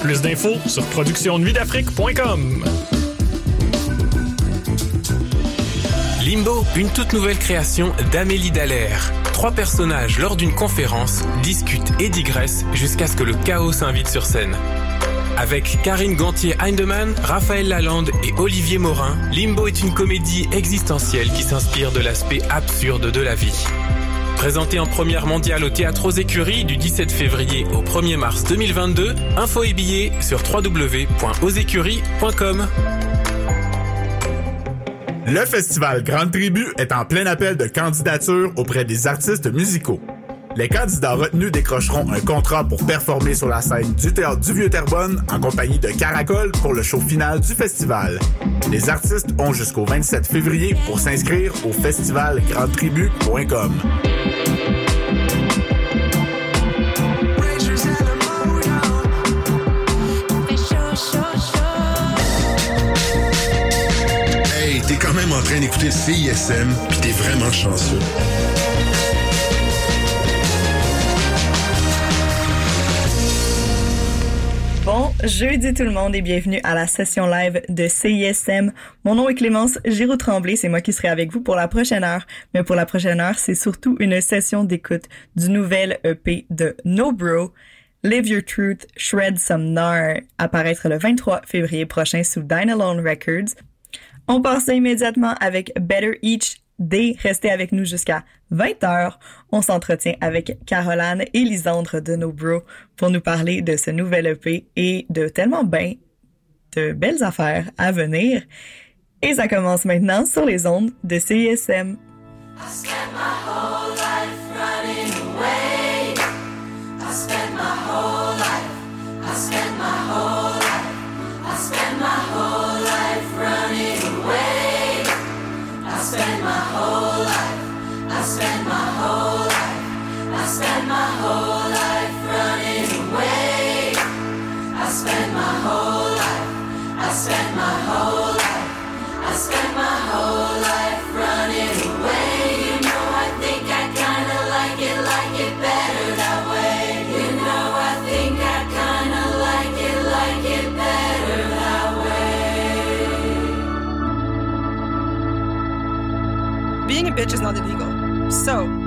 Plus d'infos sur productionnuitdafrique.com. Limbo, une toute nouvelle création d'Amélie Dallaire. Trois personnages lors d'une conférence discutent et digressent jusqu'à ce que le chaos s'invite sur scène. Avec Karine Gantier-Heinemann, Raphaël Lalande et Olivier Morin, Limbo est une comédie existentielle qui s'inspire de l'aspect absurde de la vie. Présenté en première mondiale au Théâtre aux Écuries du 17 février au 1er mars 2022, info et billets sur www.ausécuries.com. Le festival Grande Tribu est en plein appel de candidature auprès des artistes musicaux. Les candidats retenus décrocheront un contrat pour performer sur la scène du Théâtre du Vieux-Terrebonne en compagnie de Caracol pour le show final du festival. Les artistes ont jusqu'au 27 février pour s'inscrire au festivalgrandtribu.com. Hey, t'es quand même en train d'écouter CISM, puis t'es vraiment chanceux. Jeudi tout le monde et bienvenue à la session live de CISM. Mon nom est Clémence Giroux-Tremblay, c'est moi qui serai avec vous pour la prochaine heure. Mais pour la prochaine heure, c'est surtout une session d'écoute du nouvel EP de No Bro, Live Your Truth, Shred Some Nar, apparaître le 23 février prochain sous Dine Alone Records. On passe immédiatement avec Better Each Day. Restez avec nous jusqu'à 20h. On s'entretient avec Caroline et Lisandre de No Bro pour nous parler de ce nouvel EP et de tellement bien de belles affaires à venir. Et ça commence maintenant sur les ondes de CISM. Bitch is not illegal. So,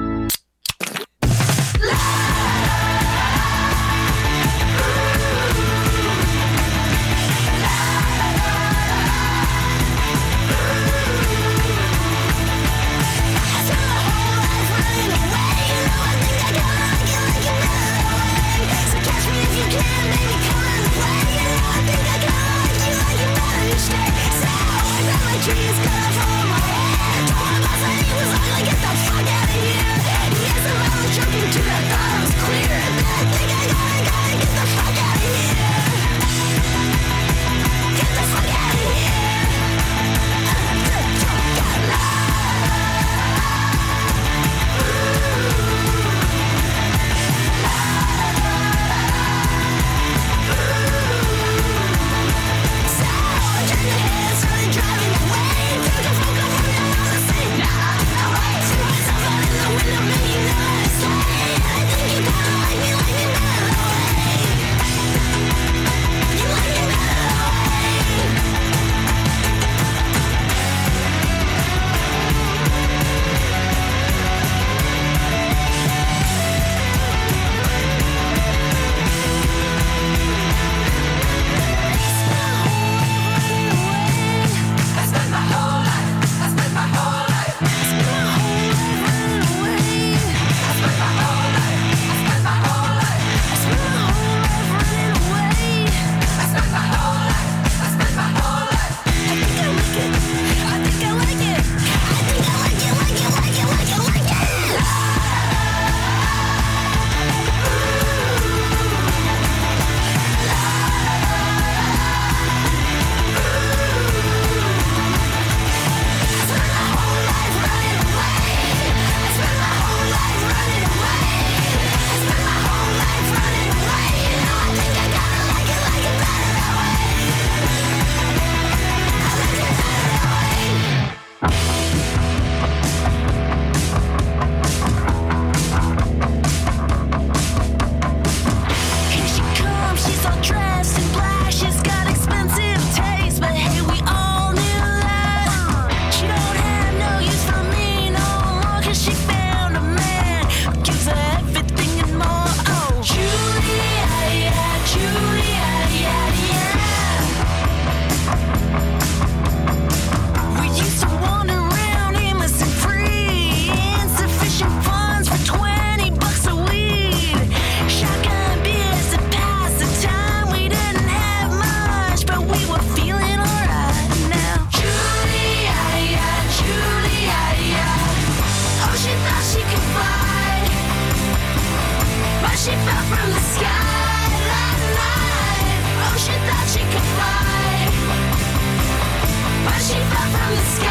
from the sky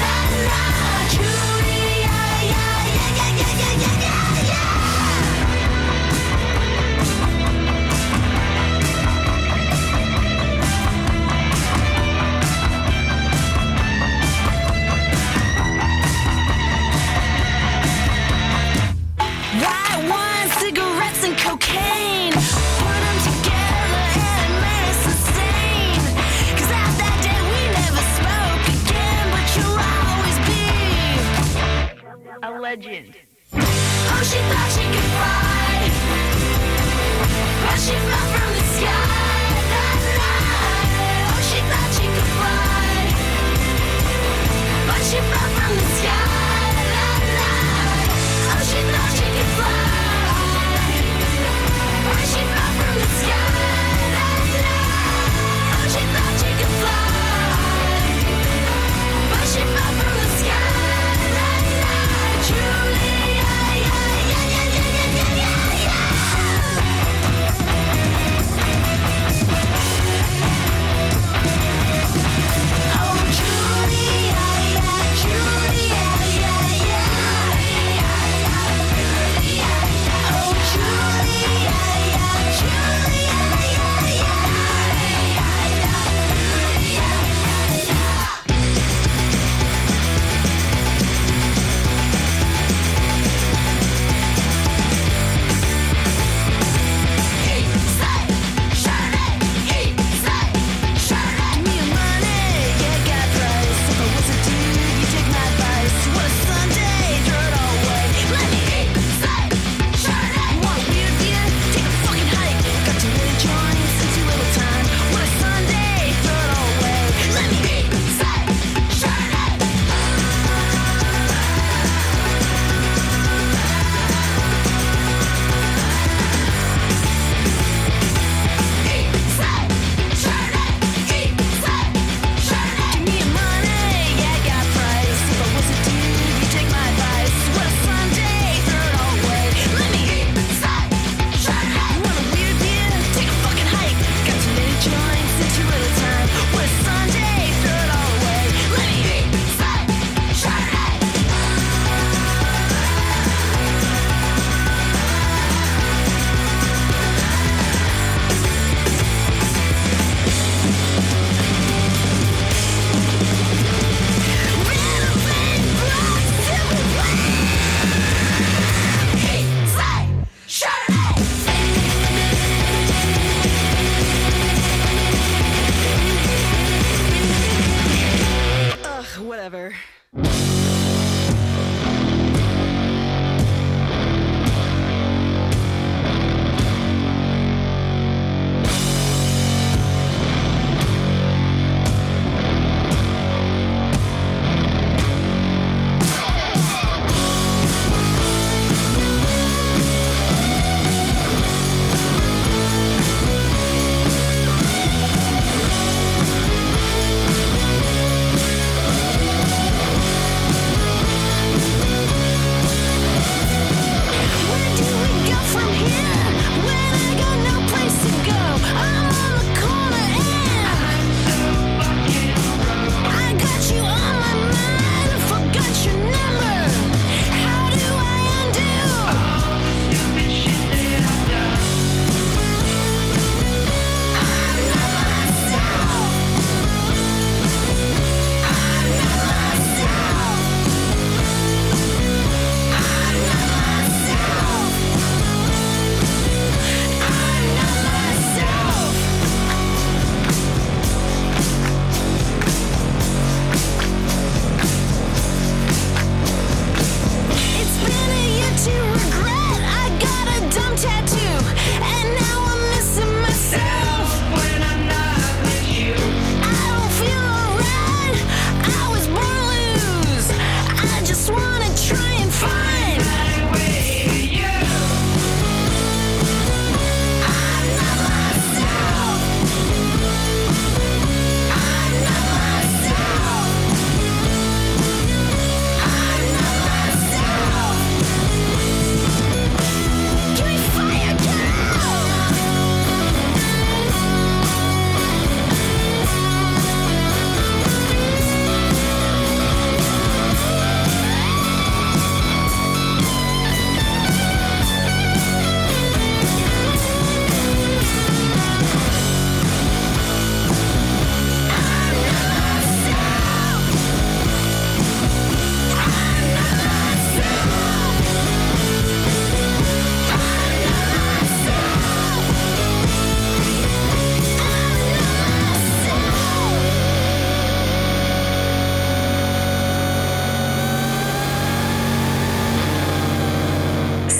that night. Judy,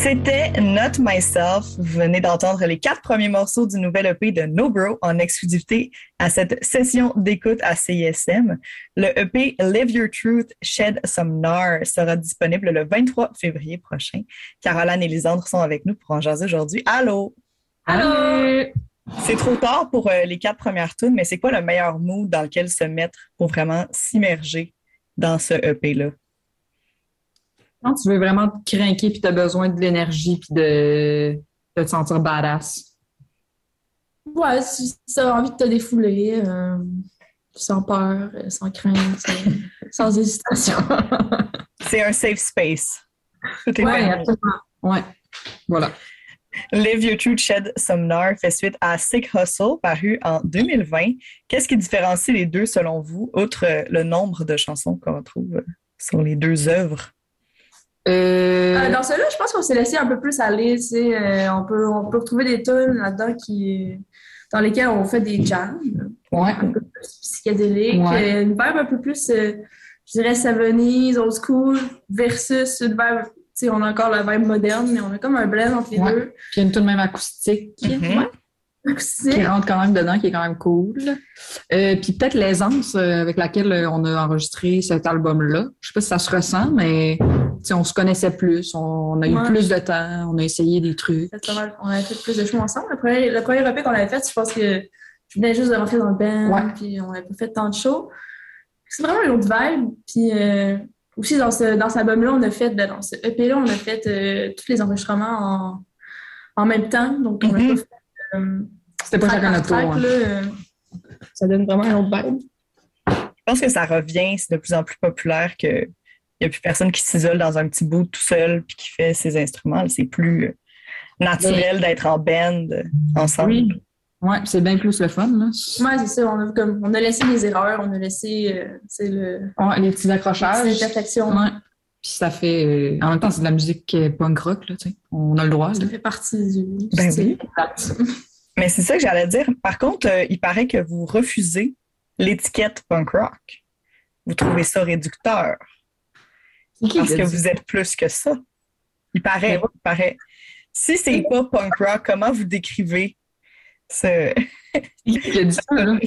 C'était Not Myself. Vous venez d'entendre les quatre premiers morceaux du nouvel EP de No Bro en exclusivité à cette session d'écoute à CISM. Le EP Live Your Truth, Shed Some Nar sera disponible le 23 février prochain. Caroline et Lisandre sont avec nous pour en jaser aujourd'hui. Allô? Allô? C'est trop tard pour euh, les quatre premières tunes, mais c'est quoi le meilleur mood dans lequel se mettre pour vraiment s'immerger dans ce EP-là? Quand tu veux vraiment te craquer puis tu as besoin de l'énergie puis de, de te sentir badass. Ouais, si tu as envie de te défouler, euh, sans peur, sans crainte, sans, sans hésitation. C'est un safe space. Tout est Ouais, absolument. Ouais. Voilà. Live Your Truth Shed Some Nar fait suite à Sick Hustle, paru en 2020. Qu'est-ce qui différencie les deux selon vous, outre le nombre de chansons qu'on retrouve sur les deux œuvres? Euh, Euh, dans celui-là, je pense qu'on s'est laissé un peu plus aller. tu sais, euh, on, peut, on peut retrouver des tunes là-dedans qui, dans lesquelles on fait des jams, ouais. un peu plus psychédéliques, Ouais. euh, une vibe un peu plus, euh, je dirais, 70s, old school, versus une vibe, tu sais, on a encore la vibe moderne, mais on a comme un blend entre les Ouais. deux. Puis il y a une toute même acoustique Mhm. Acoustique. qui rentre quand même dedans, qui est quand même cool. Euh, puis peut-être l'aisance avec laquelle on a enregistré cet album-là. Je sais pas si ça se ressent, mais on se connaissait plus, on a eu Ouais. plus de temps, on a essayé des trucs. On avait fait plus de shows ensemble. Le premier, le premier EP qu'on avait fait, je pense que je venais juste de rentrer dans le band, Ouais. puis on n'avait pas fait tant de shows. C'est vraiment une autre vibe. Puis euh, aussi, dans, ce, dans cet album-là, on a fait, ben, dans ce EP-là, on a fait euh, tous les enregistrements en, en même temps. Donc, on n'a Mhm. pas fait. euh, C'était pas chacun notre tour. ça donne vraiment une autre vibe. Je pense que ça revient, c'est de plus en plus populaire que n'y a plus personne qui s'isole dans un petit bout tout seul puis qui fait ses instruments. C'est plus euh, naturel d'être en band ensemble. Oui. Ouais, c'est bien plus le fun. Là. Ouais, c'est ça. On a, comme, on a laissé des erreurs, on a laissé euh, c'est le, Ouais, les petits accrochages. les imperfections. Ouais. Puis ça fait. euh, en même temps, c'est de la musique punk rock, là, tu sais. On a le droit. Ça là. fait partie du, Ben style. Mais c'est ça que j'allais dire. Par contre, euh, il paraît que vous refusez l'étiquette punk rock. Vous trouvez ça réducteur Parce qui que vous êtes plus que ça. Il paraît, il paraît. Si c'est pas punk rock, comment vous décrivez ce. Qui a dit ça, là?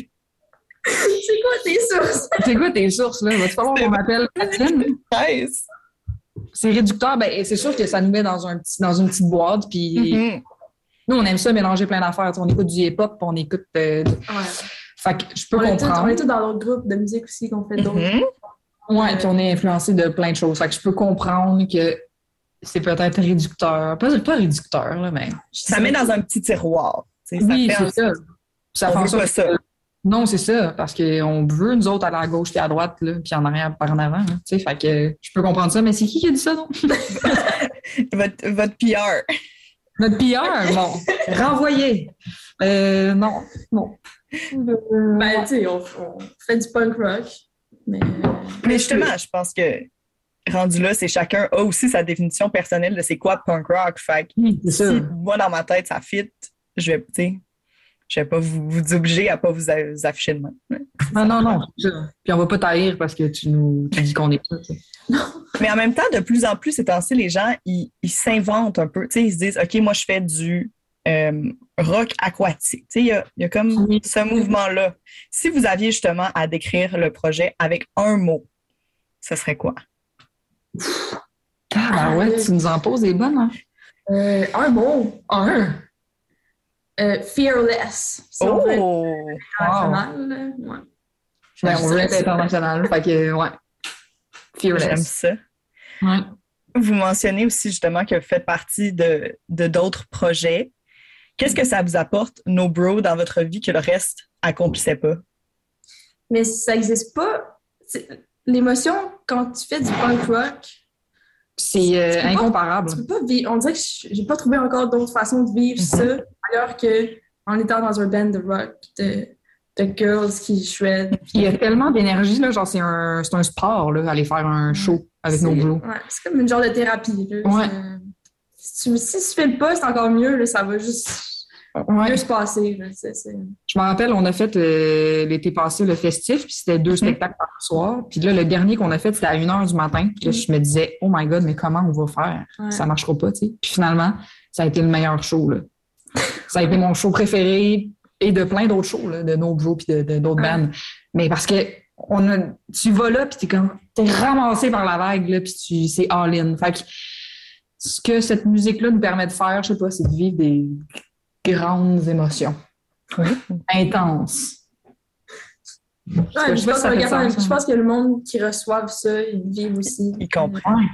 C'est quoi tes sources? C'est quoi tes sources, là? Va-tu falloir qu'on m'appelle? Nice. C'est réducteur, ben c'est sûr que ça nous met dans, un petit, dans une petite boîte. Puis Mhm. nous, on aime ça mélanger plein d'affaires. Tu On écoute du hip-hop, puis on écoute. euh, Ouais. Fait que je peux On est, tous, comprendre. on est tous dans d'autres groupes de musique aussi qu'on fait d'autres. Mhm. Ouais, puis on est influencé de plein de choses. Fait que je peux comprendre que c'est peut-être réducteur. Pas, pas réducteur, là, mais. Ça met dans un petit tiroir. Oui, c'est ça. Ça On fait ça. que- Non, c'est ça, parce qu'on veut, nous autres, aller à gauche puis à droite, là, puis en arrière par en avant. là, tu sais, fait que je peux comprendre ça, mais c'est qui qui a dit ça, non? votre, votre PR. Notre PR, bon, renvoyé. Euh, non, non. Euh, Ben, tu sais, on, on fait du punk rock. Mais, Mais justement, je pense que rendu là, c'est chacun a aussi sa définition personnelle de c'est quoi punk rock. Fait que si moi, dans ma tête, ça fit, je vais, je vais pas vous, vous obliger à pas vous, afficher de même. Non, non, non. ça. Puis on va pas taire parce que tu nous tu dis qu'on est sais. Mais en même temps, de plus en plus, ces temps-ci, les gens, ils s'inventent un peu. Tu sais, ils se disent, OK, moi, je fais du euh, rock aquatique. Tu sais, il y a, y a comme Oui. ce mouvement-là. Si vous aviez justement à décrire le projet avec un mot, ce serait quoi? Ah, ben ouais, tu nous en poses des bonnes, hein? euh, un mot. Un. Euh, fearless. Si on veut être Oh! international. Ouais. Ben, on veut être international. Fait que, ouais. J'aime Fearless. ça. Ouais. Vous mentionnez aussi justement que vous faites partie de de d'autres projets. Qu'est-ce que ça vous apporte, nos bros, dans votre vie que le reste accomplissait pas? Mais ça n'existe pas. L'émotion, quand tu fais du punk rock, C'est euh, pas- incomparable. tu peux pas vivre. On dirait que je- j'ai pas trouvé encore d'autres façons de vivre ça, ailleurs que en étant dans un band de rock, de, de girls qui shred. Il y a tellement d'énergie, là. Genre, c'est un, c'est un sport, là, aller faire un show avec nos bros. ouais, c'est comme une genre de thérapie. là. Ouais. Si tu, si tu fais le pas, c'est encore mieux. Là, ça va juste Ouais. mieux se passer. là, Je me rappelle, on a fait euh, l'été passé le festif, puis c'était deux spectacles par soir. Puis là, le dernier qu'on a fait, c'était à 1 h du matin. Puis là, je me disais, oh my God, mais comment on va faire? Ouais. Ça marchera pas, tu sais. Puis finalement, ça a été le meilleur show, là. Ça a été mon show préféré et de plein d'autres shows, là, de No Bro puis de, de- d'autres Ouais. bands. Mais parce que on a, tu vas là, puis t'es comme, t'es ramassé par la vague, là, puis tu, c'est all-in. Fait que ce que cette musique-là nous permet de faire, je sais pas, c'est de vivre des grandes émotions. Intenses. Ouais, je pas pense ça je que le monde qui reçoive ça, ils vivent aussi. Il comprend. Ouais.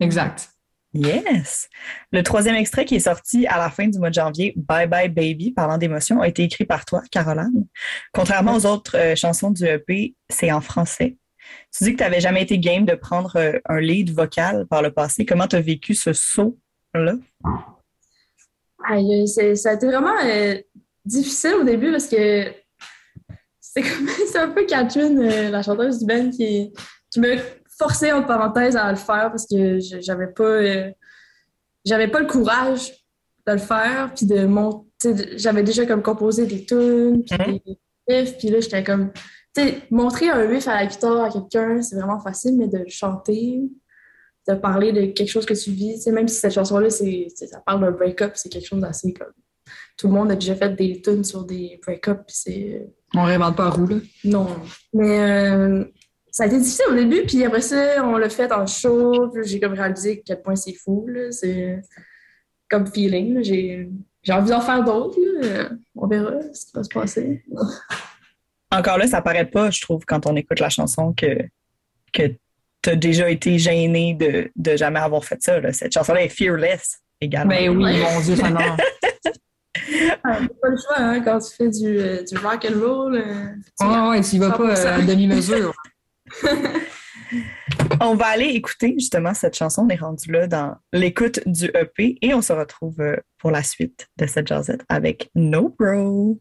Exact. Yes! Le troisième extrait qui est sorti à la fin du mois de janvier, Bye Bye Baby, parlant d'émotion, a été écrit par toi, Caroline. Contrairement aux autres euh, chansons du EP, c'est en français. Tu dis que tu n'avais jamais été game de prendre euh, un lead vocal par le passé. Comment tu as vécu ce saut-là? Aïe, ça a été vraiment euh, difficile au début parce que c'est comme c'est un peu Catherine, euh, la chanteuse du band, qui, qui me forçait entre parenthèses à le faire parce que je- j'avais pas euh, j'avais pas le courage de le faire puis de monter j'avais déjà comme composé des tunes puis Mhm. des riffs puis là j'étais comme sais montrer un riff à la guitare à quelqu'un c'est vraiment facile mais de chanter de parler de quelque chose que tu vis. Même si cette chanson-là, c'est, ça parle d'un break-up, c'est quelque chose d'assez comme. Tout le monde a déjà fait des tunes sur des break-ups, puis c'est. On réinvente pas roue, là. Non. Mais euh, ça a été difficile au début, puis après ça, on l'a fait en show, puis j'ai comme réalisé à quel point c'est fou, là. C'est comme feeling. J'ai, j'ai envie d'en faire d'autres, là. On verra ce qui va se passer. Encore là, ça paraît pas, je trouve, quand on écoute la chanson, que, que tu as déjà été gêné de, de jamais avoir fait ça. là. Cette chanson-là est fearless également. Ben oui, mon Dieu, ça non. Ah, t'as pas le choix, hein, quand tu fais du, euh, du rock and roll. euh, tu- Ouais, ouais, tu y vas pas euh, à 100%. demi-mesure. On va aller écouter justement cette chanson. On est rendu là dans l'écoute du EP et on se retrouve euh, pour la suite de cette jazzette avec No Bro.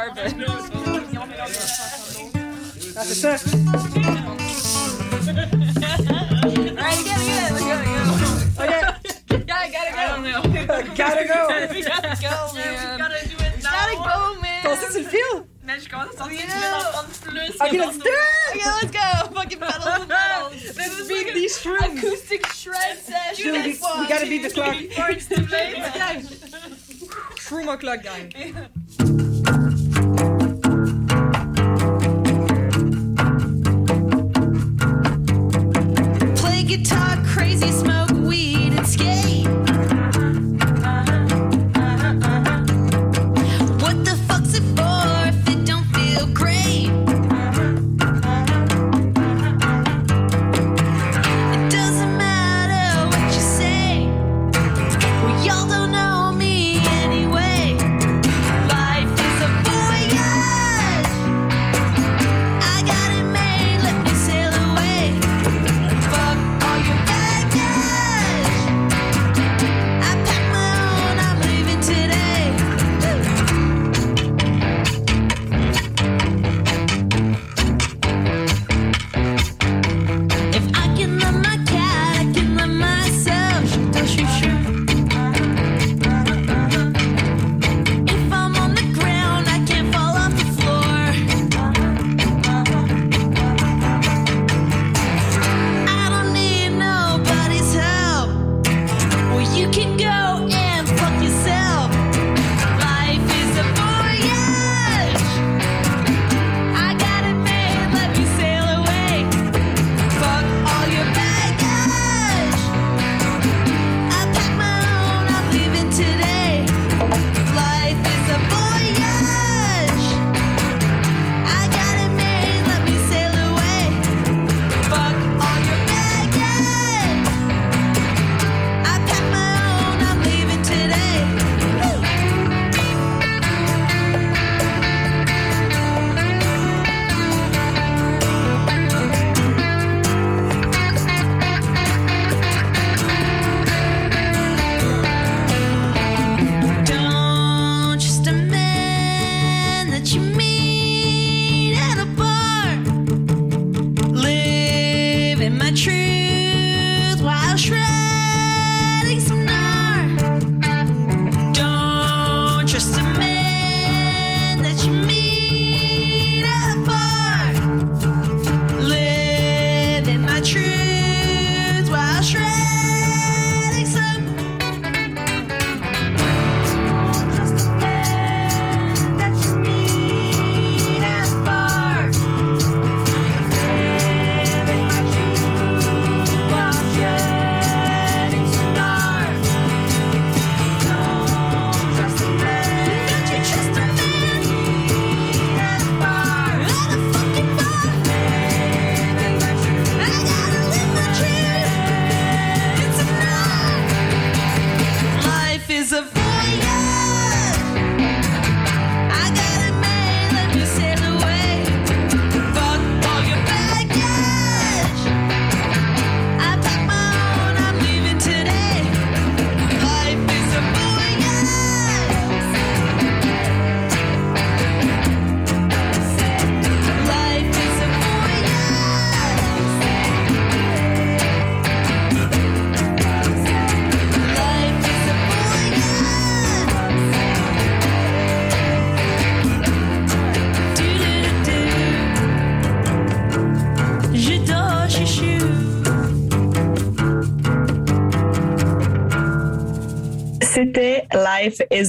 The carpet. Ah, c'est ça. Alright, again, again, again, again. Ok. Gotta, gotta go. I don't know. Gotta go. gotta go, man. Gotta do it now. Gotta go, man. Toi aussi, tu le files? Mais je commence à sentir que je vais en prendre plus. Ok, let's do it! Okay, let's go. Fucking pedals and pedals. This is like these acoustic shred session. Dude, we- we gotta beat the clock. Shroom o'clock, gang.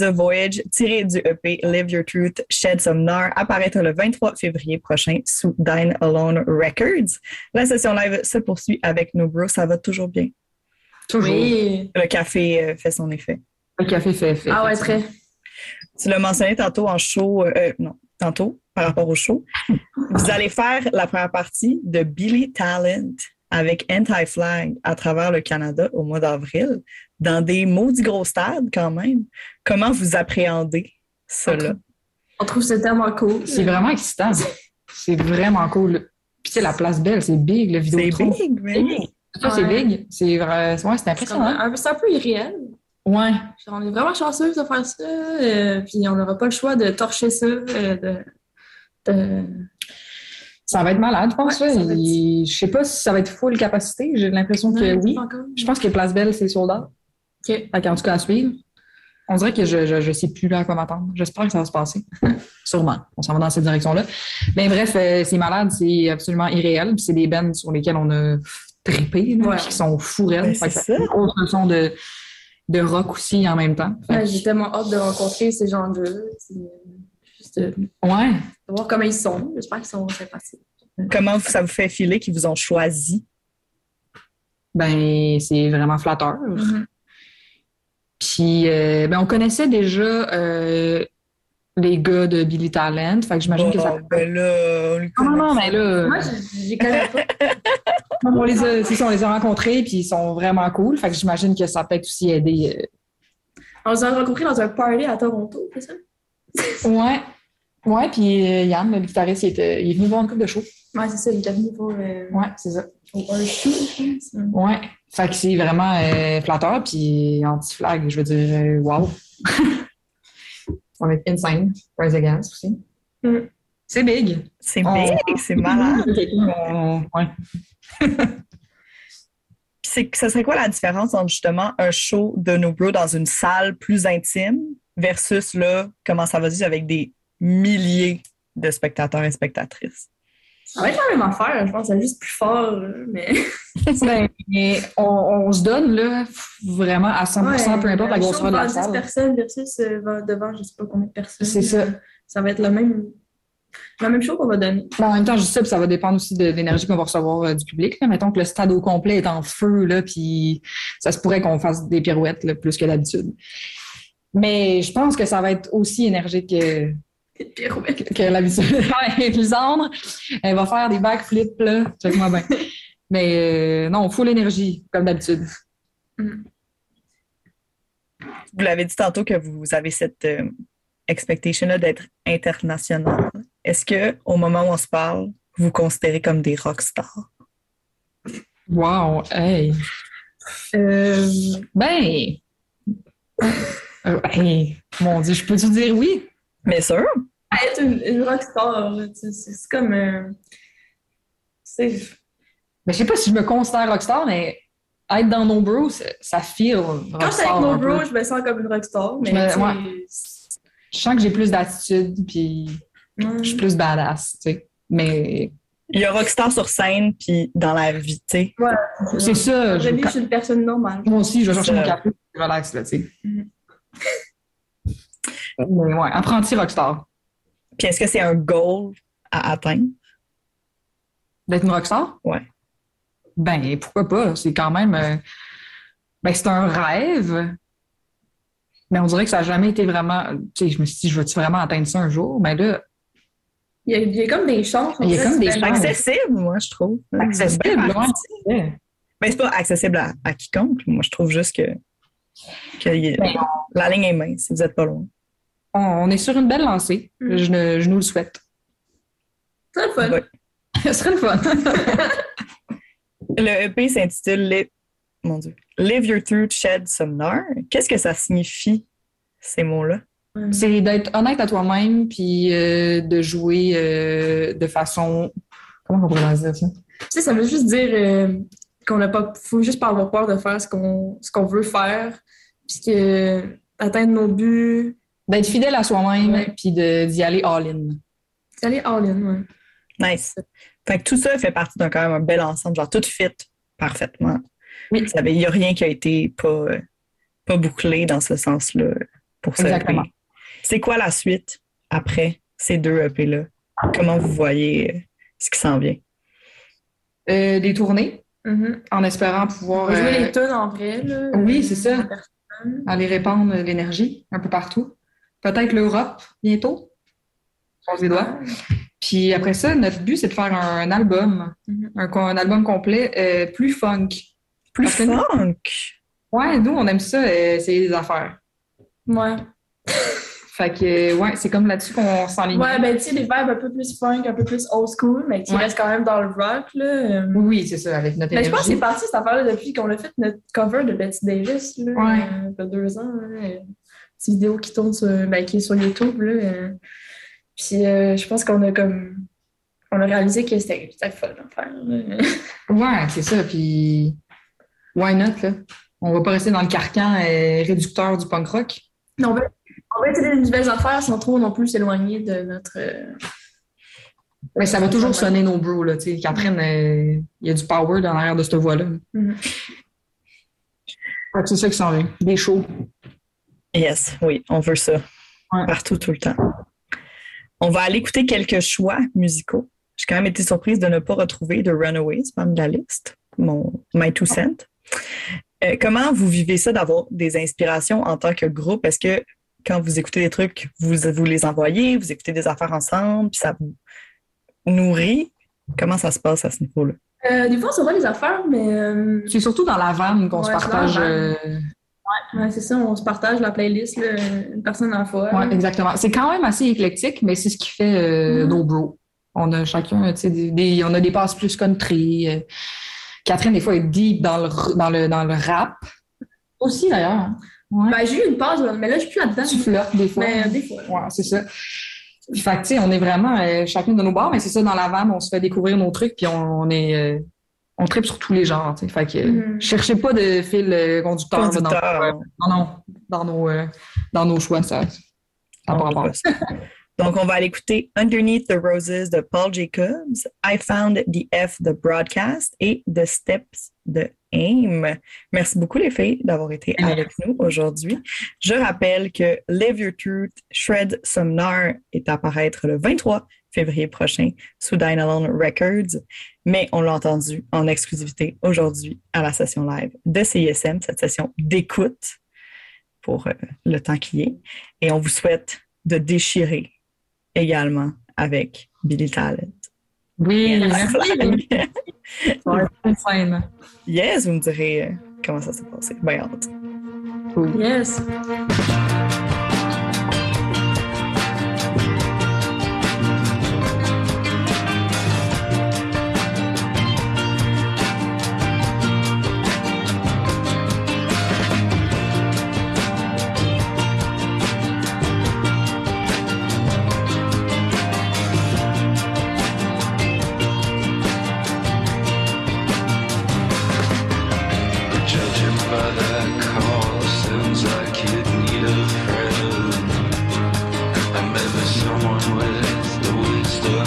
Is a Voyage, tiré du EP Live Your Truth, Shed Some Nar, apparaîtra le 23 février prochain sous Dine Alone Records. La session live se poursuit avec nos bros. Ça va toujours bien? Toujours. Oui. Le café euh, fait son effet. Le café fait effet. Ah ouais, très. Tu l'as mentionné tantôt en show, euh, non, tantôt par rapport au show. Vous allez faire la première partie de Billy Talent avec Anti-Flag à travers le Canada au mois d'avril, dans des maudits gros stades quand même. Comment vous appréhendez cela? On trouve ce tellement cool. C'est vraiment excitant. C'est vraiment cool. Puis, tu sais, la place belle, c'est big, le vidéo. C'est big, mais Ça, c'est big. C'est vrai- ouais, c'est C'est impressionnant. un, c'est un peu irréel. Ouais. Genre, on est vraiment chanceux de faire ça, euh, puis on n'aura pas le choix de torcher ça, euh, de, de- Ça va être malade, je pense. Ouais, ça être- Je sais pas si ça va être full capacité. J'ai l'impression que oui. Je pense que Place Belle, c'est soldat. OK. Fait qu'en tout cas, à suivre. On dirait que je, je, je sais plus là à quoi m'attendre. J'espère que ça va se passer. Sûrement. On s'en va dans cette direction-là. Mais bref, euh, c'est malade, c'est absolument irréel. C'est des bands sur lesquels on a trippé, là, Ouais. qui sont fous raides. Ben, c'est ça grosse leçon de, de rock aussi en même temps. Ouais, J'ai tellement hâte de rencontrer ces gens-là. c'est, euh, Juste de, de ouais. voir comment ils sont. J'espère qu'ils sont sympathiques. Comment ça vous fait filer qu'ils vous ont choisi? Ben, c'est vraiment flatteur. Mhm. Puis, euh, ben, on connaissait déjà euh, les gars de Billy Talent. Fait que j'imagine que ça. Ben là, on les Non, non, mais là. Moi, je les connais pas. on les a, c'est ça, on les a rencontrés, puis ils sont vraiment cool. Fait que j'imagine que ça a peut-être aussi aidé. euh, On les a rencontrés dans un party à Toronto, c'est ça? Ouais. Ouais, puis euh, Yann, le guitariste, il, était- il est venu voir une couple de shows. Ouais, c'est ça, il est venu pour, euh, Ouais, c'est ça. pour un show, je pense. Ouais. Fait que c'est vraiment euh, flatteur, puis anti-flag, je veux dire, euh, wow. ça va être insane. Rise Against aussi. Mm. C'est big. C'est On- big, c'est malade. On- c'est- ça serait quoi la différence entre justement un show de No Bro dans une salle plus intime versus là, comment ça va se dire avec des milliers de spectateurs et spectatrices? Ça va être la même affaire, je pense. C'est juste plus fort, mais. Ben, mais on, on se donne là, vraiment à 100%, peu importe la grosseur de la devant 10 salle. personnes versus euh, devant je sais pas combien de personnes. C'est ça. Ça va être le même, la même show qu'on va donner. Mais en même temps, je ça, puis ça va dépendre aussi de l'énergie qu'on va recevoir euh, du public. Là. Mettons que le stade au complet est en feu, là, puis ça se pourrait qu'on fasse des pirouettes là, plus que d'habitude. Mais je pense que ça va être aussi énergique que, l'habitude. Ouais, Lisandre, elle va faire des backflips, là. Check-moi bien. Mais euh, non, full énergie, comme d'habitude. Vous l'avez dit tantôt que vous avez cette euh, expectation-là d'être international. Est-ce que au moment où on se parle, vous vous considérez comme des rockstars? Wow, hey. Euh, Ben, euh, hey, mon Dieu, je peux te dire oui? Bien sûr. Être une, une rockstar, c'est comme. euh, c'est. Mais je sais pas si je me considère rockstar, mais être dans No Bro, ça, ça feel Quand je suis rockstar avec No Bro, je me sens comme une rockstar, mais. Je me- ouais. Je sens que j'ai plus d'attitude, puis ouais. je suis plus badass, tu sais. Mais Il y a rockstar sur scène puis dans la vie, tu sais. c'est ça. je- suis une personne normale. moi aussi, je vais chercher mon café, je relax, là, tu sais. Mhm. Mais ouais, apprenti rockstar. Puis est-ce que c'est un goal à atteindre? D'être une rockstar? Ouais. Ben, pourquoi pas? C'est quand même. euh, Ben, c'est un rêve. Mais on dirait que ça n'a jamais été vraiment. Tu sais, je me suis dit, je veux-tu vraiment atteindre ça un jour? Mais là, Il y a, il y a comme des chances. Il y a comme des c'est chances. Accessible, moi, je trouve. accessible. Ouais. Mais c'est pas accessible à, à quiconque. Moi, je trouve juste que, que Ben, la ligne est mince si vous n'êtes pas loin. On, on est sur une belle lancée. Mm. Je, ne- je nous le souhaite. C'est le fun. Ouais. Ce serait le fun. Le EP s'intitule Live... Mon Dieu. Live Your Truth, Shed Some Nar. Qu'est-ce que ça signifie, ces mots-là? c'est d'être honnête à toi-même, puis euh, de jouer euh, de façon. Comment on pourrait dire ça? Tu sais, ça veut juste dire euh, qu'on n'a pas. faut juste pas avoir peur de faire ce qu'on ce qu'on veut faire. Puis que atteindre nos buts. D'être fidèle à soi-même, Ouais. puis d'y aller all-in. C'est aller all-in, ouais. Nice. Fait que tout ça fait partie d'un quand même un bel ensemble, genre tout fit parfaitement. Oui. Il n'y a rien qui a été pas, euh, pas bouclé dans ce sens-là pour ce Exactement. EP. C'est quoi la suite après ces deux EP-là? Comment vous voyez euh, ce qui s'en vient? Euh, des tournées, Mhm. en espérant pouvoir jouer euh, les tunes en vrai. Là, oui, c'est ça. en personne. aller répandre l'énergie un peu partout. Peut-être l'Europe bientôt. On les doigts. Puis après ça, notre but, c'est de faire un, album, Mhm. un, album complet euh, plus funk. Plus Parce nous- funk! Ouais, nous, on aime ça, euh, c'est des affaires. Ouais. Fait que, ouais, c'est comme là-dessus qu'on s'enligne. Ouais, ben, tu sais, des vibes un peu plus funk, un peu plus old school, mais qui Ouais. restent quand même dans le rock, là. euh. Oui, c'est ça, avec notre Mais je pense que c'est parti cette affaire-là depuis qu'on a fait notre cover de Betty Davis, là, Ouais. euh, il y a deux ans. Là, euh, petite vidéo qui tourne sur, ben, qui est sur YouTube. Là, euh. Puis euh, je pense qu'on a comme. On a réalisé que c'était fun à faire. Ouais, c'est ça. Puis, why not, là? On va pas rester dans le carcan euh, réducteur du punk rock. On veut essayer des nouvelles affaires sans trop non plus s'éloigner de notre. euh, Mais ça va toujours sonner nos bros, là. Tu sais, Catherine, euh, il y a du power dans l'arrière de cette voix-là. Fait que C'est ça qui s'en vient. Des shows. Yes, oui, on veut ça. Ouais. Partout, tout le temps. On va aller écouter quelques choix musicaux. J'ai quand même été surprise de ne pas retrouver de Runaways parmi la liste, mon My Two Cent. Euh, comment vous vivez ça d'avoir des inspirations en tant que groupe? Est-ce que quand vous écoutez des trucs, vous, vous les envoyez, vous écoutez des affaires ensemble, puis ça vous nourrit? Comment ça se passe à ce niveau-là? Euh, des fois, on s'envoie des affaires, mais. euh, C'est surtout dans la vanne qu'on se partage. Ouais, c'est ça, on se partage la playlist, là, une personne à la fois. Ouais, exactement. C'est quand même assez éclectique, mais c'est ce qui fait euh, Mhm. nos bros. On a chacun, tu sais, des, des- on a des passes plus country. euh. Catherine, des fois, est deep dans le, dans le, dans le rap. Aussi, d'ailleurs. hein. Ouais. Ben, j'ai eu une pause, là, mais là, je suis plus là-dedans. tu flirtes des fois. Mais euh, des fois. Ouais, c'est ça. Fait que, tu sais, on est vraiment euh, chacune de nos bars, mais c'est ça, dans la vanne, on se fait découvrir nos trucs, puis on, on est. euh, on tripe sur tous les genres, tu sais. Fait que, euh, Mhm. cherchez pas de fil euh, conducteur. là, dans- Conducteur. ouais. non, non, dans nos, euh, dans nos choix, ça. ça n'a pas rapport. Donc, on va aller écouter Underneath the Roses de Paul Jacobs, I Found the F de Broadcast et The Steps de AIM. Merci beaucoup, les filles, d'avoir été avec nous aujourd'hui. Je rappelle que Live Your Truth, Shred Somnar est à paraître le 23 février prochain sous Dine Alone Records, mais on l'a entendu en exclusivité aujourd'hui à la session live de CISM, cette session d'écoute pour euh, le temps qui est. Et on vous souhaite de déchirer également avec Billy Talent. Oui, Yes. merci. Yes, vous me direz euh, comment ça s'est passé. Hâte. Yes.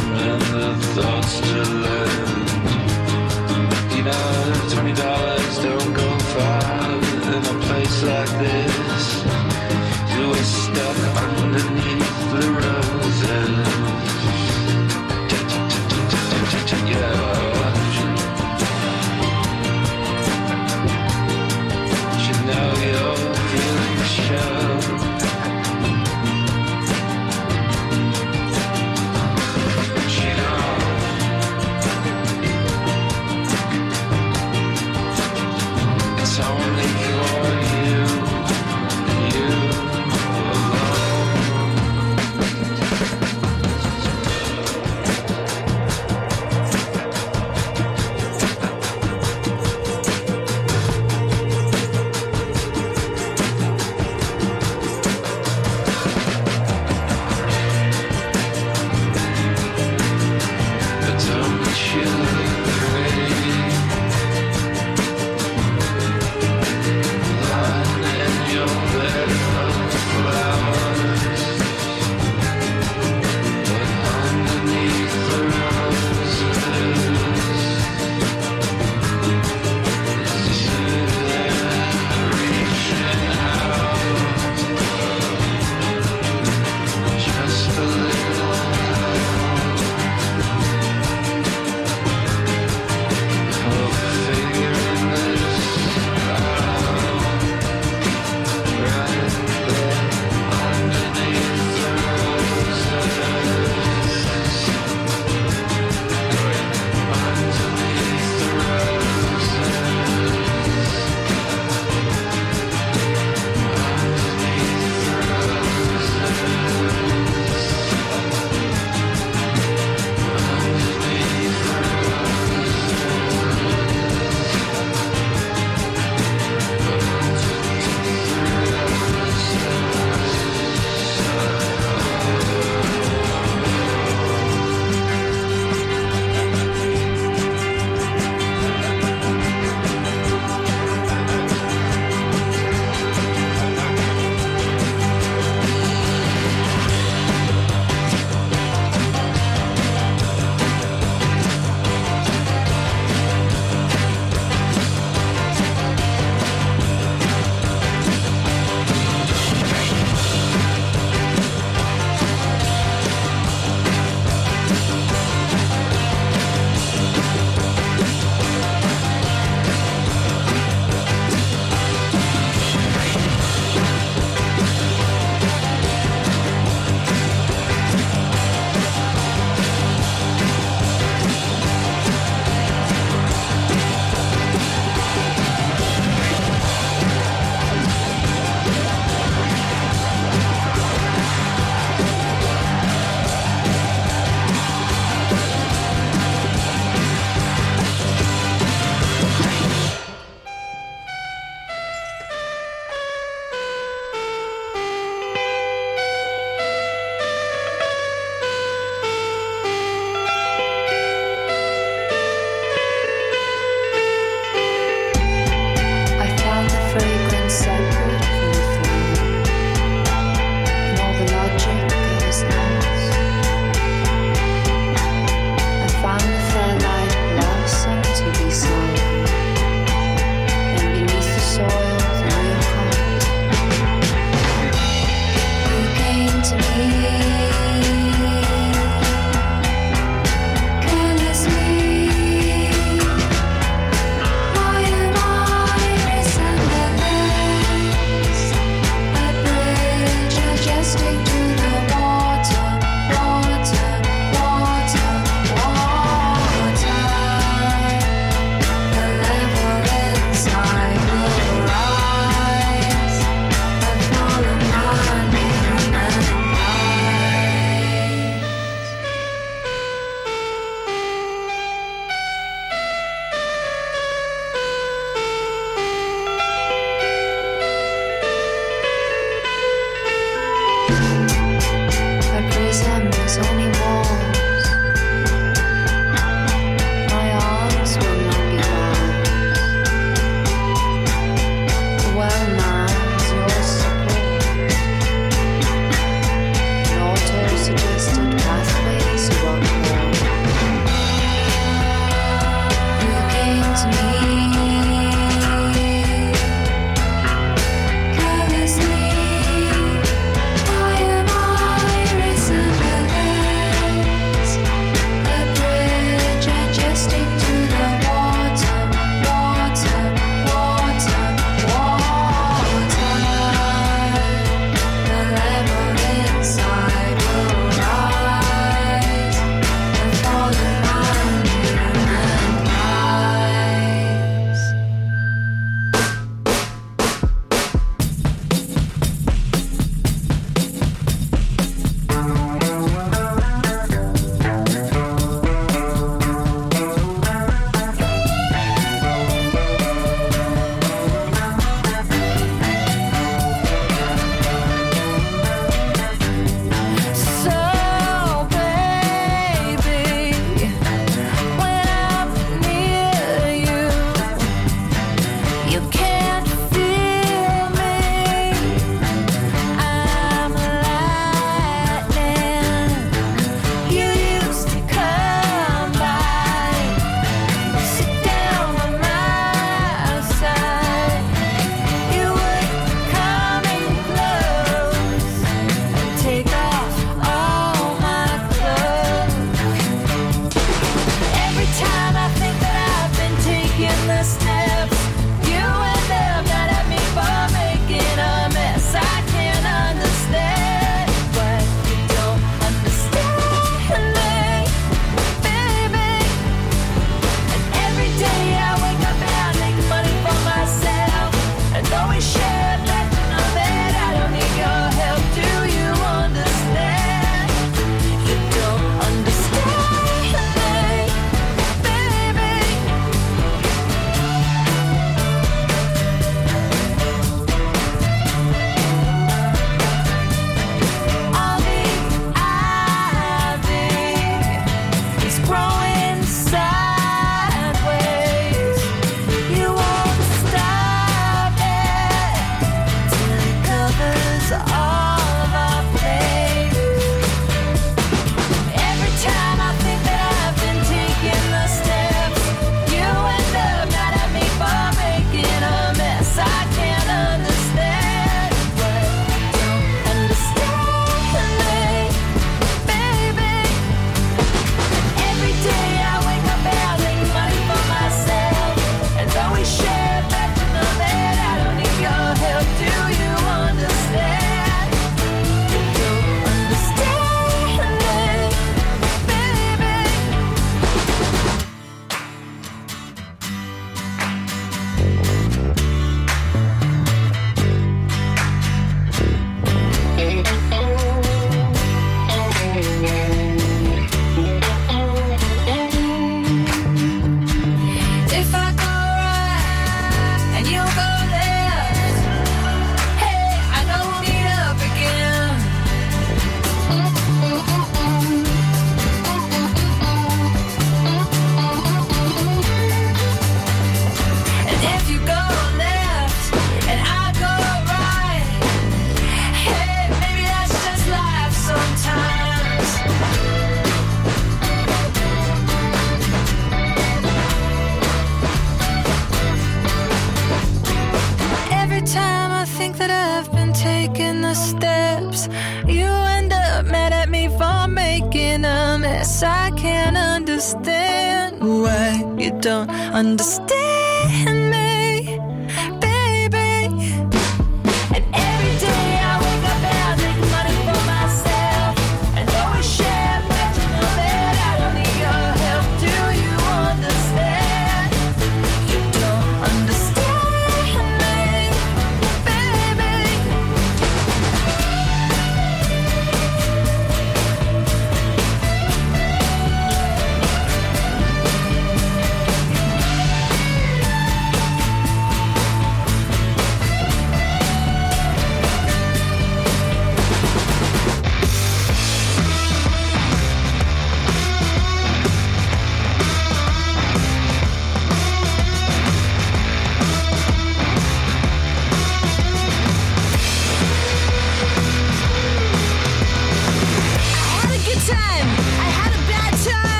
and the thoughts to live.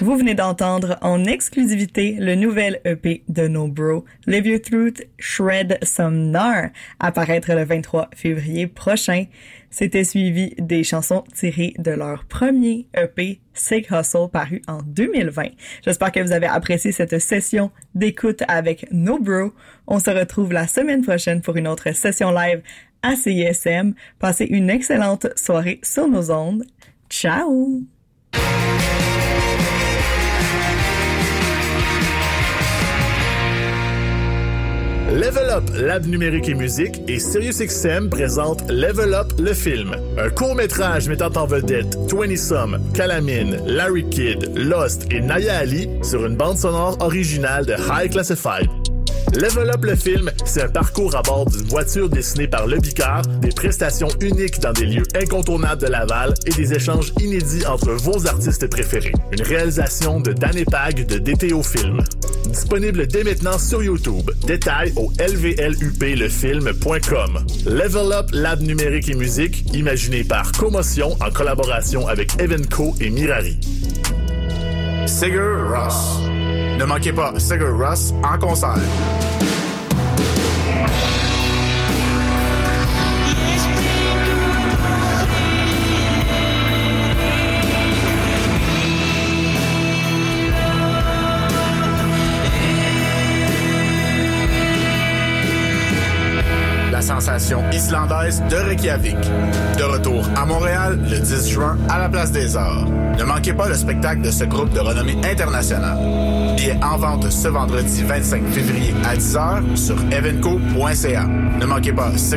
Venez d'entendre en exclusivité le nouvel EP de No Bro, Live Your Truth, Shred Some Nar, apparaître le 23 février prochain. C'était suivi des chansons tirées de leur premier EP, Sick Hustle, paru en 2020. J'espère que vous avez apprécié cette session d'écoute avec No Bro. On se retrouve la semaine prochaine pour une autre session live à CISM. Passez une excellente soirée sur nos ondes. Ciao! Level Up, Lab numérique et musique et SiriusXM présente Level Up, le film. Un court-métrage mettant en vedette 20 Some, Calamine, Larry Kidd, Lost et Naya Ali sur une bande sonore originale de High Classified. Level Up le film, c'est un parcours à bord d'une voiture dessinée par Le Bicard, des prestations uniques dans des lieux incontournables de Laval et des échanges inédits entre vos artistes préférés. Une réalisation de Dan Epag de DTO Film. Disponible dès maintenant sur YouTube. Détails au lvluplefilm.com. Level Up Lab numérique et musique, imaginé par Commotion en collaboration avec Evenco et Mirari. Ross. Ne manquez pas Sigur Ross en concert. Islandaise de Reykjavik. De retour à Montréal le 10 juin à la Place des Arts. Ne manquez pas le spectacle de ce groupe de renommée internationale. Billets en vente ce vendredi 25 février à 10h sur evenco.ca. Ne manquez pas Sigur